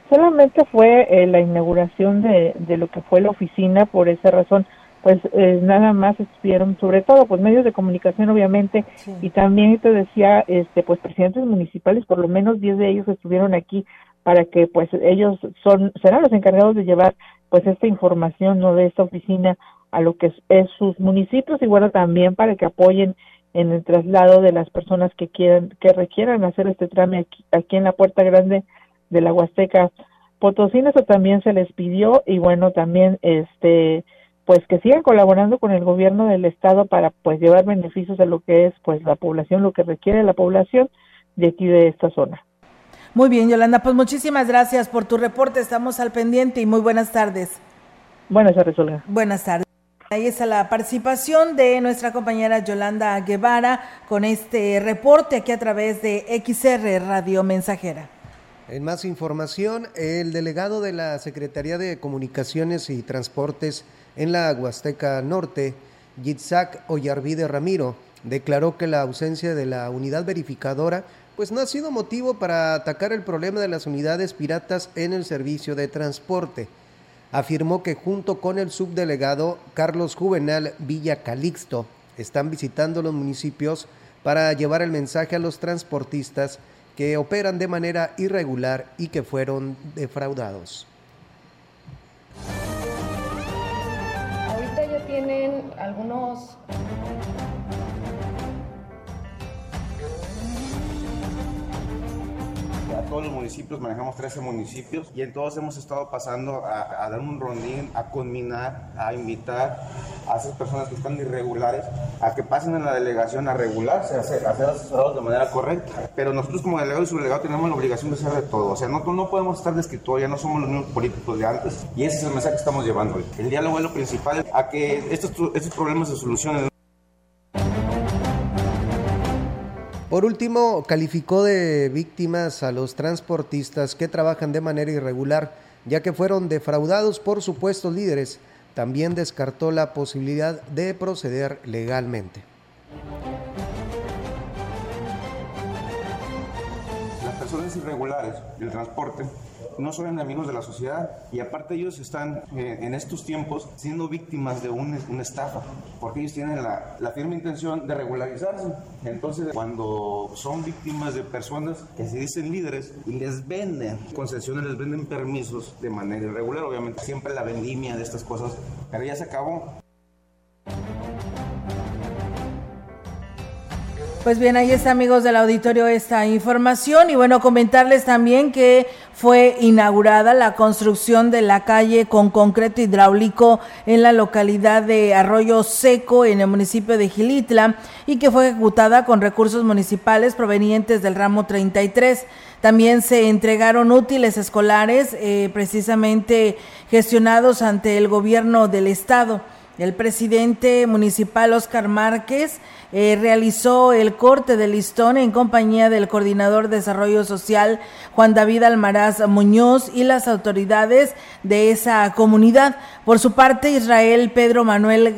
Solamente fue eh, la inauguración de, de, lo que fue la oficina, por esa razón, pues eh, nada más estuvieron, sobre todo, pues medios de comunicación, obviamente, y también te decía, este, pues presidentes municipales, por lo menos 10 de ellos estuvieron aquí para que pues ellos son serán los encargados de llevar pues esta información no de esta oficina a lo que es, sus municipios. Y bueno también para que apoyen en el traslado de las personas que quieran que requieran hacer este trámite aquí, aquí en la puerta grande de la Huasteca Potosí. Eso también se les pidió. Y bueno también este pues que sigan colaborando con el gobierno del estado para pues llevar beneficios a lo que es pues la población lo que requiere la población de aquí de esta zona. Muy bien, Yolanda, pues muchísimas gracias por tu reporte. Estamos al pendiente y muy buenas tardes. Buenas tardes, Olga. Buenas tardes. Ahí está la participación de nuestra compañera Yolanda Guevara con este reporte aquí a través de XR Radio Mensajera. En más información, el delegado de la Secretaría de Comunicaciones y Transportes en la Huasteca Norte, Yitzhak Oyarvide Ramiro, declaró que la ausencia de la unidad verificadora pues no ha sido motivo para atacar el problema de las unidades piratas en el servicio de transporte. Afirmó que junto con el subdelegado Carlos Juvenal Villa Calixto están visitando los municipios para llevar el mensaje a los transportistas que operan de manera irregular y que fueron defraudados. Ahorita ya tienen algunos todos los municipios, manejamos 13 municipios y en todos hemos estado pasando a, dar un rondín, a conminar, a invitar a esas personas que están irregulares a que pasen en la delegación a regularse, a ser, asesorados de manera correcta. Pero nosotros como delegado y subdelegado tenemos la obligación de hacer de todo. O sea, no, no podemos estar de escritorio, ya no somos los mismos políticos de antes y ese es el mensaje que estamos llevando hoy. El diálogo es lo principal, a que estos, estos problemas se solucionen. Por último, calificó de víctimas a los transportistas que trabajan de manera irregular, ya que fueron defraudados por supuestos líderes. También descartó la posibilidad de proceder legalmente. Las personas irregulares del transporte no son enemigos de la sociedad y aparte ellos están eh, en estos tiempos siendo víctimas de un, una estafa porque ellos tienen la, la, firme intención de regularizarse. Entonces cuando son víctimas de personas que se dicen líderes y les venden concesiones, les venden permisos de manera irregular, obviamente siempre la vendimia de estas cosas, pero ya se acabó. Pues bien, ahí está amigos del auditorio esta información y bueno, comentarles también que fue inaugurada la construcción de la calle con concreto hidráulico en la localidad de Arroyo Seco en el municipio de Gilitla y que fue ejecutada con recursos municipales provenientes del ramo 33. También se entregaron útiles escolares eh, precisamente gestionados ante el gobierno del estado. El presidente municipal Oscar Márquez eh, realizó el corte de listón en compañía del coordinador de desarrollo social Juan David Almaraz Muñoz y las autoridades de esa comunidad. Por su parte, Israel Pedro Manuel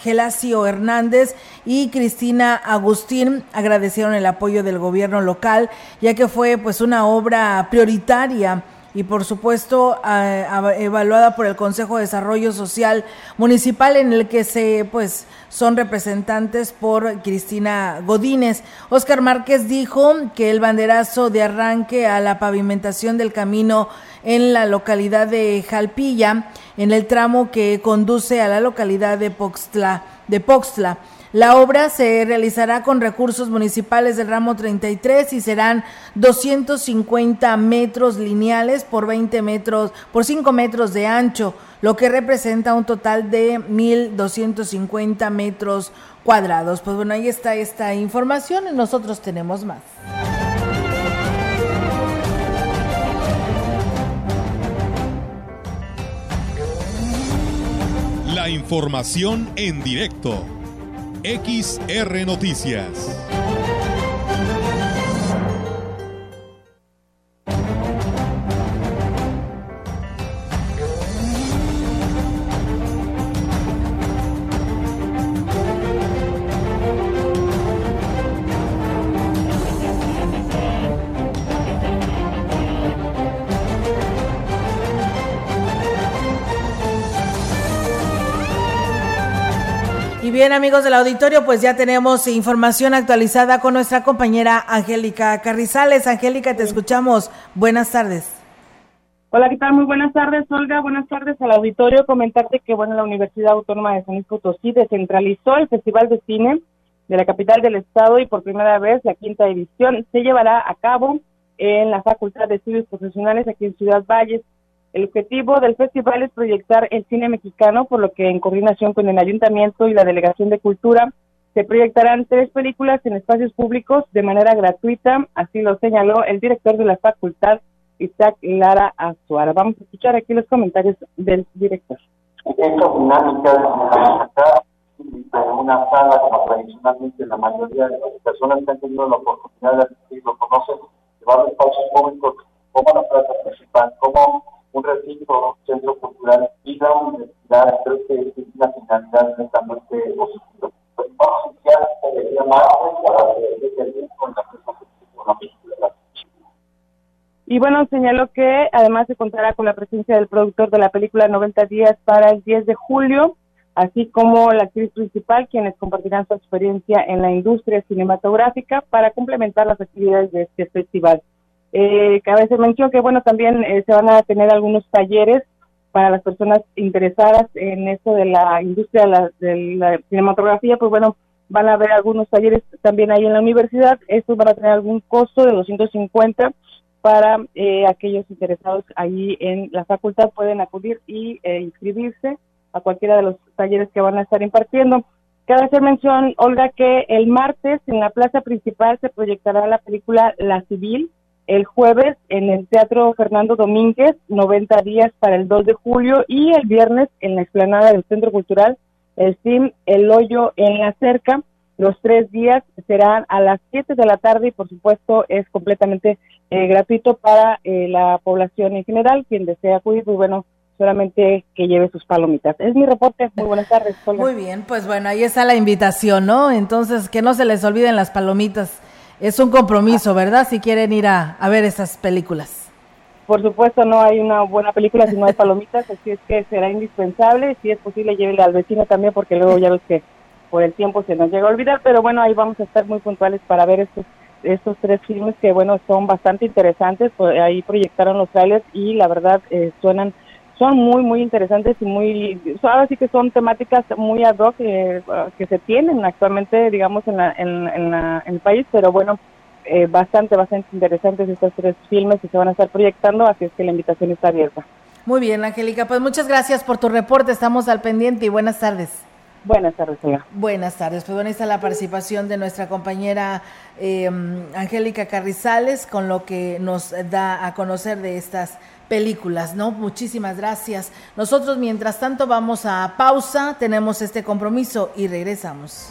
Gelasio Hernández y Cristina Agustín agradecieron el apoyo del gobierno local, ya que fue pues una obra prioritaria y por supuesto evaluada por el Consejo de Desarrollo Social Municipal en el que se pues son representantes por Cristina Godínez. Oscar Márquez dijo que el banderazo de arranque a la pavimentación del camino en la localidad de Jalpilla, en el tramo que conduce a la localidad de Poxtla, de Poxtla la obra se realizará con recursos municipales del ramo 33 y serán 250 metros lineales por 20 metros, por 5 metros de ancho, lo que representa un total de 1.250 metros cuadrados. Pues bueno, ahí está esta información y nosotros tenemos más. La información en directo XR Noticias. Amigos del auditorio, pues ya tenemos información actualizada con nuestra compañera Angélica Carrizales. Angélica, te escuchamos. Buenas tardes. Hola, ¿qué tal? Muy buenas tardes, Olga. Buenas tardes al auditorio. Comentarte que, bueno, la Universidad Autónoma de San Luis Potosí descentralizó el Festival de Cine de la capital del estado y por primera vez la quinta edición se llevará a cabo en la Facultad de Estudios Profesionales aquí en Ciudad Valles. El objetivo del festival es proyectar el cine mexicano, por lo que en coordinación con el Ayuntamiento y la Delegación de Cultura se proyectarán tres películas en espacios públicos de manera gratuita, así lo señaló el director de la facultad, Isaac Lara Azuara. Vamos a escuchar aquí los comentarios del director. Esta dinámica de una sala como tradicionalmente la mayoría de las personas que han tenido la oportunidad de asistir lo conocen, llevar espacios públicos como la plaza principal, como un recinto, centro cultural y la universidad, creo que es finalidad positiva. Pues con la presencia de la y bueno, señaló que además se contará con la presencia del productor de la película 90 días para el 10 de julio, así como la actriz principal, quienes compartirán su experiencia en la industria cinematográfica para complementar las actividades de este festival. Eh, cabe mención que, bueno, también eh, se van a tener algunos talleres para las personas interesadas en esto de la industria de la, cinematografía, pues bueno, van a haber algunos talleres también ahí en la universidad. Estos van a tener algún costo de 250 para eh, aquellos interesados ahí en la facultad. Pueden acudir y eh, inscribirse a cualquiera de los talleres que van a estar impartiendo. Cabe hacer mención, Olga, que el martes en la plaza principal se proyectará la película La Civil, el jueves en el Teatro Fernando Domínguez, 90 días para el 2 de julio, y el viernes en la explanada del Centro Cultural, el CIM El Hoyo en la Cerca. Los tres días serán a las 7 de la tarde y, por supuesto, es completamente eh, gratuito para eh, la población en general. Quien desea acudir, pues bueno, solamente que lleve sus palomitas. Es mi reporte. Muy buenas tardes. Muy bien, pues bueno, ahí está la invitación, ¿no? Entonces, que no se les olviden las palomitas es un compromiso, ¿verdad? Si quieren ir a, ver esas películas. Por supuesto, no hay una buena película si no hay palomitas, así es que será indispensable. Si es posible, llévele al vecino también, porque luego ya ves que por el tiempo se nos llega a olvidar. Pero bueno, ahí vamos a estar muy puntuales para ver estos estos tres filmes que, bueno, son bastante interesantes. Pues, ahí proyectaron los trailers y la verdad eh, suenan son muy, muy interesantes y muy, ahora sí que son temáticas muy ad hoc eh, que se tienen actualmente, digamos, en, la, en, la, en el país, pero bueno, eh, bastante, bastante interesantes estos tres filmes que se van a estar proyectando, así es que la invitación está abierta. Muy bien, Angélica, pues muchas gracias por tu reporte, estamos al pendiente y buenas tardes. Buenas tardes, señora. Buenas tardes. Pues bueno, está la participación de nuestra compañera eh, Angélica Carrizales con lo que nos da a conocer de estas películas, ¿no? Muchísimas gracias. Nosotros, mientras tanto, vamos a pausa, tenemos este compromiso y regresamos.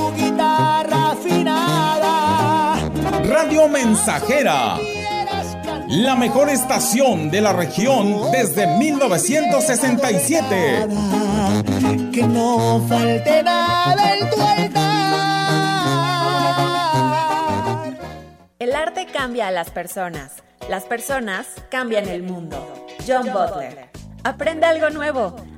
Mensajera. La mejor estación de la región desde 1967. Que no falte nada en tu altar. El arte cambia a las personas. Las personas cambian el mundo. John Butler. Aprende algo nuevo.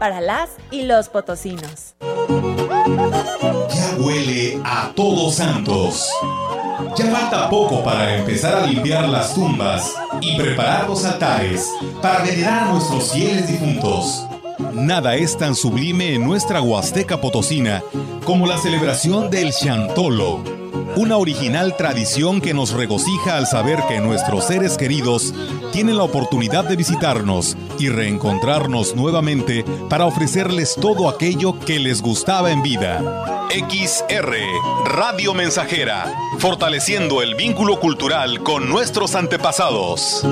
para las y los potosinos. Ya huele a todos santos. Ya falta poco para empezar a limpiar las tumbas y preparar los altares para venerar a nuestros fieles difuntos. Nada es tan sublime en nuestra Huasteca Potosina como la celebración del Chantolo, una original tradición que nos regocija al saber que nuestros seres queridos tienen la oportunidad de visitarnos y reencontrarnos nuevamente para ofrecerles todo aquello que les gustaba en vida. XR, Radio Mensajera, fortaleciendo el vínculo cultural con nuestros antepasados.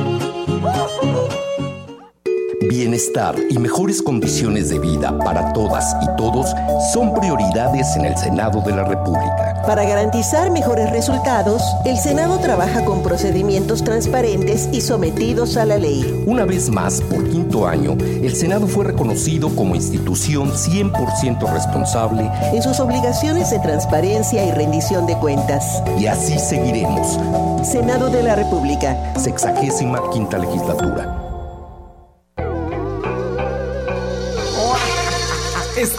Bienestar y mejores condiciones de vida para todas y todos son prioridades en el Senado de la República. Para garantizar mejores resultados, el Senado trabaja con procedimientos transparentes y sometidos a la ley. Una vez más, por quinto año, el Senado fue reconocido como institución 100% responsable en sus obligaciones de transparencia y rendición de cuentas. Y así seguiremos. Senado de la República. Sexagésima quinta legislatura.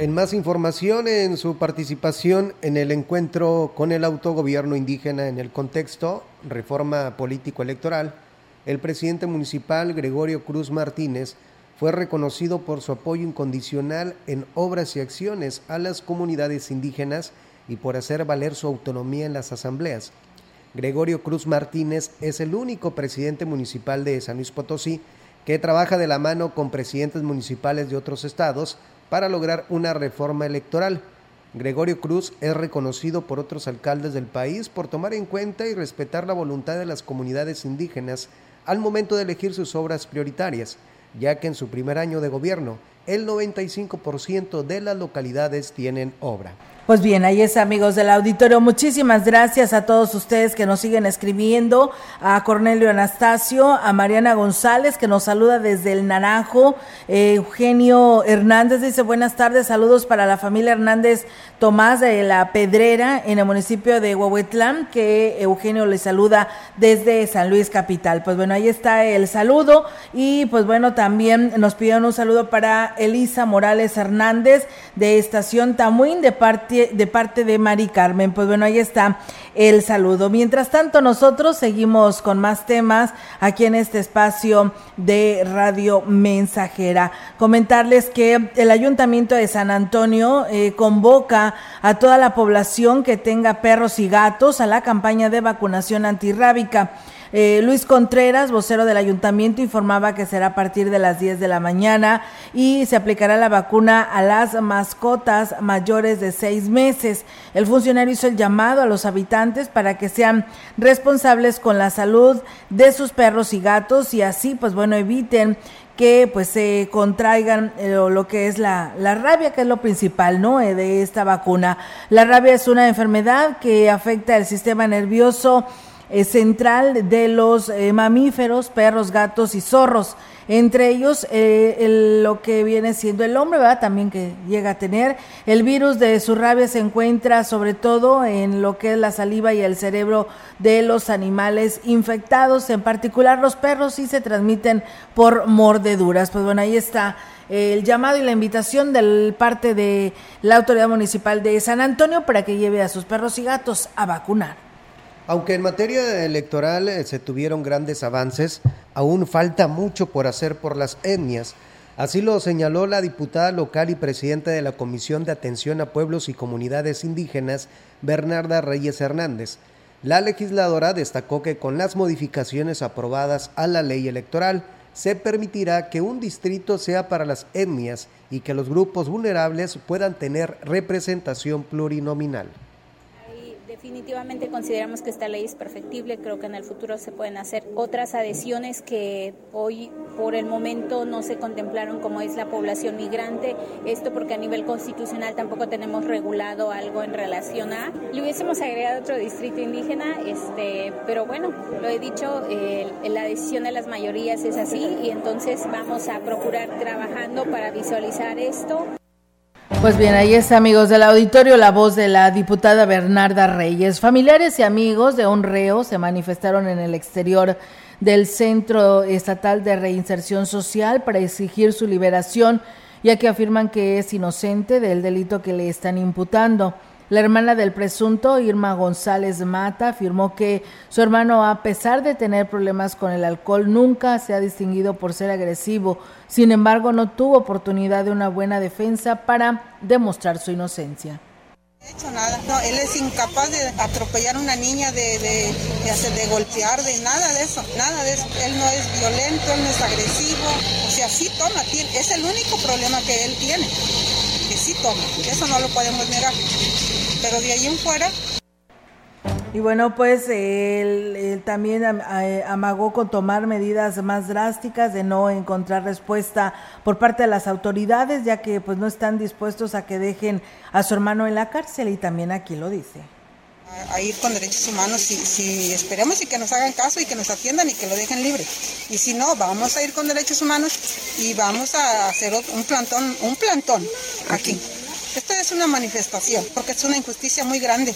En más información, en su participación en el encuentro con el autogobierno indígena en el contexto reforma político-electoral, el presidente municipal Gregorio Cruz Martínez fue reconocido por su apoyo incondicional en obras y acciones a las comunidades indígenas y por hacer valer su autonomía en las asambleas. Gregorio Cruz Martínez es el único presidente municipal de San Luis Potosí que trabaja de la mano con presidentes municipales de otros estados para lograr una reforma electoral. Gregorio Cruz es reconocido por otros alcaldes del país por tomar en cuenta y respetar la voluntad de las comunidades indígenas al momento de elegir sus obras prioritarias, ya que en su primer año de gobierno el 95% de las localidades tienen obra. Pues bien, ahí es amigos del auditorio. Muchísimas gracias a todos ustedes que nos siguen escribiendo, a Cornelio Anastasio, a Mariana González que nos saluda desde el Naranjo, eh, Eugenio Hernández dice buenas tardes, saludos para la familia Hernández Tomás de la Pedrera en el municipio de Huehuetlán, que Eugenio le saluda desde San Luis Capital. Pues bueno, ahí está el saludo y pues bueno, también nos pidieron un saludo para Elisa Morales Hernández de Estación Tamuín de parte, de parte de Mari Carmen. Pues bueno, ahí está el saludo. Mientras tanto, nosotros seguimos con más temas aquí en este espacio de Radio Mensajera. Comentarles que el Ayuntamiento de San Antonio eh, convoca a toda la población que tenga perros y gatos a la campaña de vacunación antirrábica. Eh, Luis Contreras, vocero del ayuntamiento, informaba que será a partir de las 10 de la mañana y se aplicará la vacuna a las mascotas mayores de seis meses. El funcionario hizo el llamado a los habitantes para que sean responsables con la salud de sus perros y gatos y así, pues bueno, eviten que pues se contraigan eh, lo que es la, la, rabia, que es lo principal, ¿no? Eh, de esta vacuna. La rabia es una enfermedad que afecta el sistema nervioso eh, central de los eh, mamíferos, perros, gatos y zorros. Entre ellos, eh, lo que viene siendo el hombre, ¿verdad? También que llega a tener. El virus de su rabia se encuentra sobre todo en lo que es la saliva y el cerebro de los animales infectados. En particular, los perros sí se transmiten por mordeduras. Pues bueno, ahí está el llamado y la invitación del parte de la autoridad municipal de San Antonio para que lleve a sus perros y gatos a vacunar. Aunque en materia electoral eh, se tuvieron grandes avances, aún falta mucho por hacer por las etnias. Así lo señaló la diputada local y presidenta de la Comisión de Atención a Pueblos y Comunidades Indígenas, Bernarda Reyes Hernández. La legisladora destacó que con las modificaciones aprobadas a la ley electoral, se permitirá que un distrito sea para las etnias y que los grupos vulnerables puedan tener representación plurinominal. Definitivamente consideramos que esta ley es perfectible, creo que en el futuro se pueden hacer otras adhesiones que hoy por el momento no se contemplaron como es la población migrante, esto porque a nivel constitucional tampoco tenemos regulado algo en relación a, le hubiésemos agregado otro distrito indígena, este, pero bueno, lo he dicho, la decisión de las mayorías es así y entonces vamos a procurar trabajando para visualizar esto. Pues bien, ahí está, amigos del auditorio, la voz de la diputada Bernarda Reyes. Familiares y amigos de un reo se manifestaron en el exterior del Centro Estatal de Reinserción Social para exigir su liberación, ya que afirman que es inocente del delito que le están imputando. La hermana del presunto, Irma González Mata, afirmó que su hermano, a pesar de tener problemas con el alcohol, nunca se ha distinguido por ser agresivo. Sin embargo, no tuvo oportunidad de una buena defensa para demostrar su inocencia hecho nada. No, él es incapaz de atropellar a una niña, de, hacer, de golpear, de nada de eso, nada de eso. Él no es violento, él no es agresivo. O sea, sí toma, es el único problema que él tiene, que sí toma, eso no lo podemos negar pero de ahí en fuera y bueno, pues él, también amagó con tomar medidas más drásticas de no encontrar respuesta por parte de las autoridades, ya que pues no están dispuestos a que dejen a su hermano en la cárcel y también aquí lo dice. A, ir con derechos humanos si, si esperemos y que nos hagan caso y que nos atiendan y que lo dejen libre. Y si no, vamos a ir con derechos humanos y vamos a hacer un plantón, un plantón aquí. Esto es una manifestación porque es una injusticia muy grande.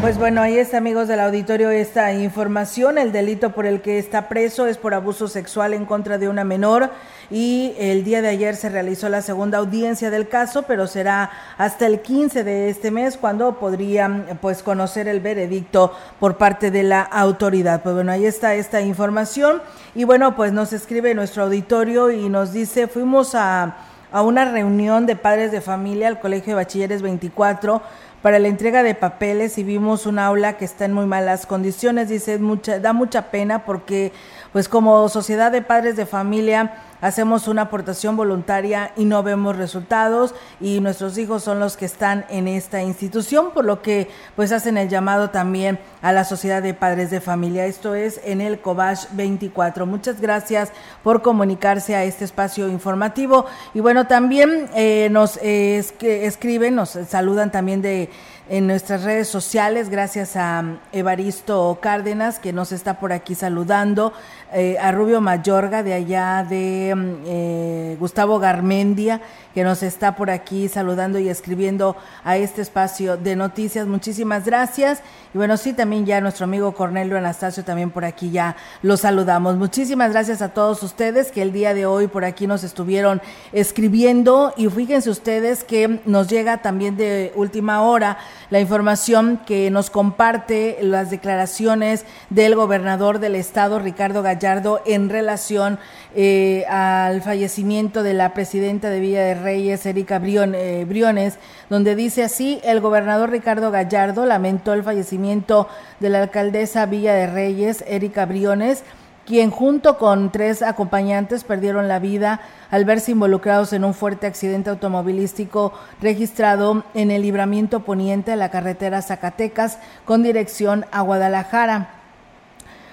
Pues bueno, ahí está, amigos del auditorio, esta información. El delito por el que está preso es por abuso sexual en contra de una menor y el día de ayer se realizó la segunda audiencia del caso, pero será hasta el 15 de este mes cuando podrían pues conocer el veredicto por parte de la autoridad. Pues bueno, ahí está esta información y bueno, pues nos escribe nuestro auditorio y nos dice, fuimos a a una reunión de padres de familia al Colegio de Bachilleres 24 para la entrega de papeles y vimos un aula que está en muy malas condiciones. Dice, mucha, da mucha pena porque pues como sociedad de padres de familia hacemos una aportación voluntaria y no vemos resultados y nuestros hijos son los que están en esta institución, por lo que pues hacen el llamado también a la sociedad de padres de familia. Esto es en el Cobach 24. Muchas gracias por comunicarse a este espacio informativo y bueno, también eh, nos eh, escriben, nos saludan también de en nuestras redes sociales, gracias a um, Evaristo Cárdenas, que nos está por aquí saludando, eh, a Rubio Mayorga de allá de mm, eh, Gustavo Garmendia, que nos está por aquí saludando y escribiendo a este espacio de noticias. Muchísimas gracias. Y bueno, sí, también ya nuestro amigo Cornelio Anastasio también por aquí ya lo saludamos. Muchísimas gracias a todos ustedes que el día de hoy por aquí nos estuvieron escribiendo y fíjense ustedes que nos llega también de última hora la información que nos comparte las declaraciones del gobernador del estado, Ricardo Gallardo, en relación eh, al fallecimiento de la presidenta de Villa de Reyes, Erika eh, Briones, donde dice así, el gobernador Ricardo Gallardo lamentó el fallecimiento de la alcaldesa Villa de Reyes, Erika Briones, quien junto con tres acompañantes perdieron la vida al verse involucrados en un fuerte accidente automovilístico registrado en el libramiento poniente de la carretera Zacatecas con dirección a Guadalajara.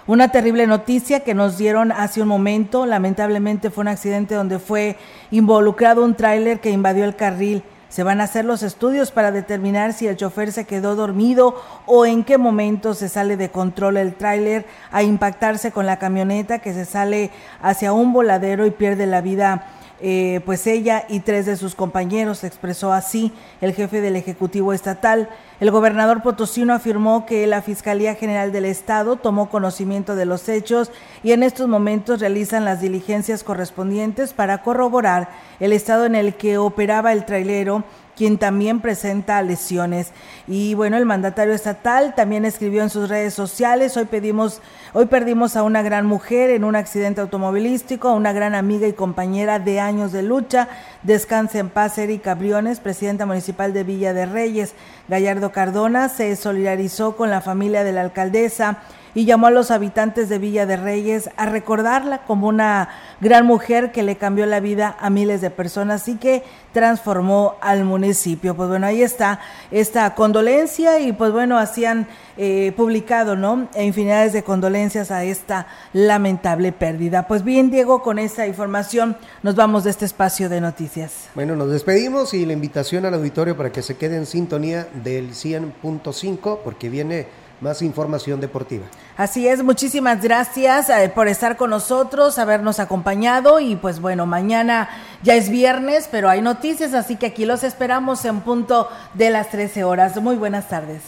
Una terrible noticia que nos dieron hace un momento. Lamentablemente fue un accidente donde fue involucrado un tráiler que invadió el carril. Se van a hacer los estudios para determinar si el chofer se quedó dormido o en qué momento se sale de control el tráiler a impactarse con la camioneta que se sale hacia un voladero y pierde la vida eh, pues ella y tres de sus compañeros, expresó así el jefe del Ejecutivo Estatal. El gobernador potosino afirmó que la Fiscalía General del Estado tomó conocimiento de los hechos y en estos momentos realizan las diligencias correspondientes para corroborar el estado en el que operaba el trailero quien también presenta lesiones. Y bueno, el mandatario estatal también escribió en sus redes sociales, hoy pedimos, hoy perdimos a una gran mujer en un accidente automovilístico, a una gran amiga y compañera de años de lucha. Descanse en paz, Erika Briones, presidenta municipal de Villa de Reyes. Gallardo Cardona se solidarizó con la familia de la alcaldesa y llamó a los habitantes de Villa de Reyes a recordarla como una gran mujer que le cambió la vida a miles de personas y que transformó al municipio. Pues bueno, ahí está esta condolencia y pues bueno, hacían eh, publicado, ¿no? Infinidades de condolencias a esta lamentable pérdida. Pues bien, Diego, con esta información nos vamos de este espacio de noticias. Bueno, nos despedimos y la invitación al auditorio para que se quede en sintonía del 100.5 porque viene más información deportiva. Así es, muchísimas gracias eh, por estar con nosotros, habernos acompañado y pues bueno, mañana ya es viernes, pero hay noticias, así que aquí los esperamos en punto de las 13 horas. Muy buenas tardes.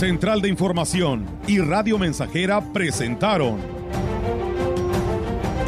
Central de Información y Radio Mensajera presentaron